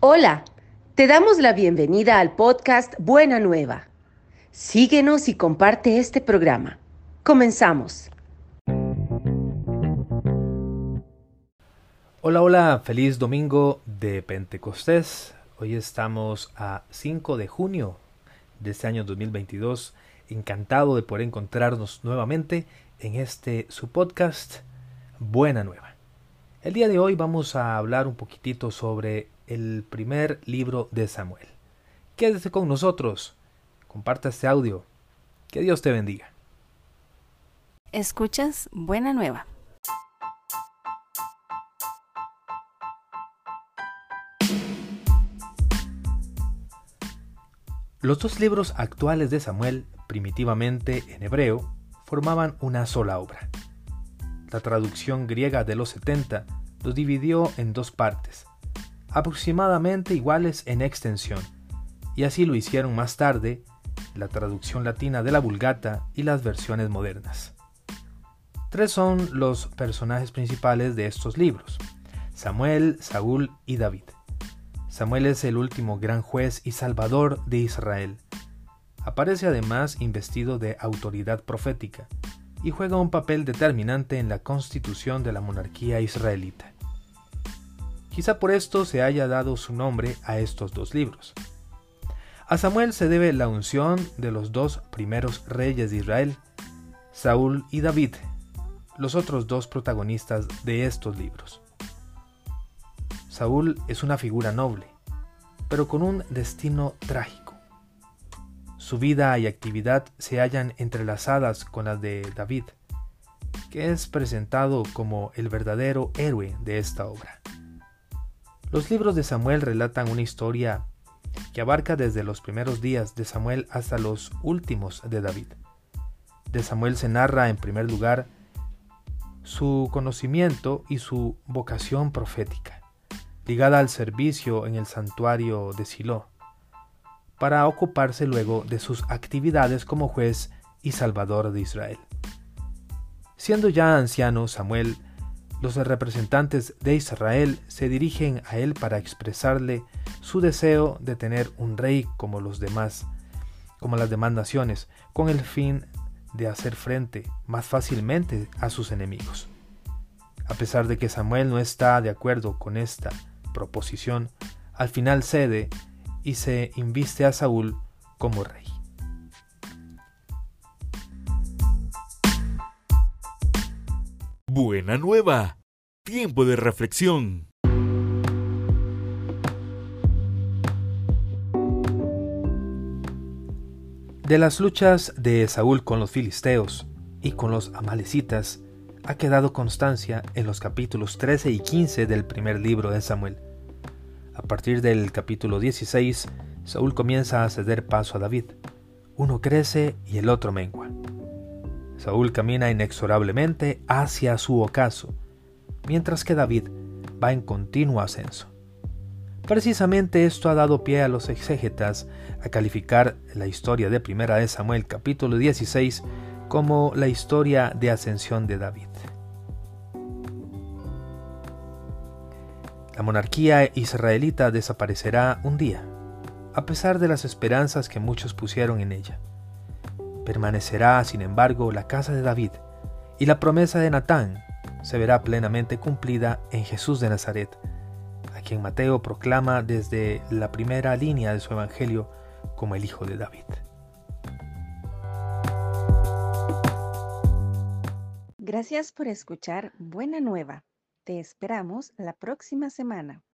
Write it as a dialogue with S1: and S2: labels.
S1: Hola, te damos la bienvenida al podcast Buena Nueva. Síguenos y comparte este programa. Comenzamos.
S2: Hola, hola, feliz domingo de Pentecostés. Hoy estamos a 5 de junio de este año 2022. Encantado de poder encontrarnos nuevamente en este su podcast Buena Nueva. El día de hoy vamos a hablar un poquitito sobre el primer libro de Samuel. Quédese con nosotros, comparta este audio. Que Dios te bendiga.
S3: Escuchas Buena Nueva.
S2: Los dos libros actuales de Samuel, primitivamente en hebreo, formaban una sola obra. La traducción griega de los 70 los dividió en dos partes, aproximadamente iguales en extensión, y así lo hicieron más tarde la traducción latina de la Vulgata y las versiones modernas. Tres son los personajes principales de estos libros, Samuel, Saúl y David. Samuel es el último gran juez y salvador de Israel. Aparece además investido de autoridad profética y juega un papel determinante en la constitución de la monarquía israelita. Quizá por esto se haya dado su nombre a estos dos libros. A Samuel se debe la unción de los dos primeros reyes de Israel, Saúl y David, los otros dos protagonistas de estos libros. Saúl es una figura noble, pero con un destino trágico. Su vida y actividad se hallan entrelazadas con las de David, que es presentado como el verdadero héroe de esta obra. Los libros de Samuel relatan una historia que abarca desde los primeros días de Samuel hasta los últimos de David. De Samuel se narra en primer lugar su conocimiento y su vocación profética ligada al servicio en el santuario de Silo, para ocuparse luego de sus actividades como juez y salvador de Israel. Siendo ya anciano Samuel, los representantes de Israel se dirigen a él para expresarle su deseo de tener un rey como los demás, como las demás naciones, con el fin de hacer frente más fácilmente a sus enemigos. A pesar de que Samuel no está de acuerdo con esta proposición, al final cede y se inviste a Saúl como rey.
S4: Buena nueva. Tiempo de reflexión.
S2: De las luchas de Saúl con los filisteos y con los amalecitas ha quedado constancia en los capítulos 13 y 15 del primer libro de Samuel. A partir del capítulo 16, Saúl comienza a ceder paso a David. Uno crece y el otro mengua. Saúl camina inexorablemente hacia su ocaso, mientras que David va en continuo ascenso. Precisamente esto ha dado pie a los exégetas a calificar la historia de Primera de Samuel capítulo 16 como la historia de ascensión de David. La monarquía israelita desaparecerá un día, a pesar de las esperanzas que muchos pusieron en ella. Permanecerá, sin embargo, la casa de David, y la promesa de Natán se verá plenamente cumplida en Jesús de Nazaret, a quien Mateo proclama desde la primera línea de su Evangelio como el Hijo de David.
S3: Gracias por escuchar Buena Nueva. Te esperamos la próxima semana.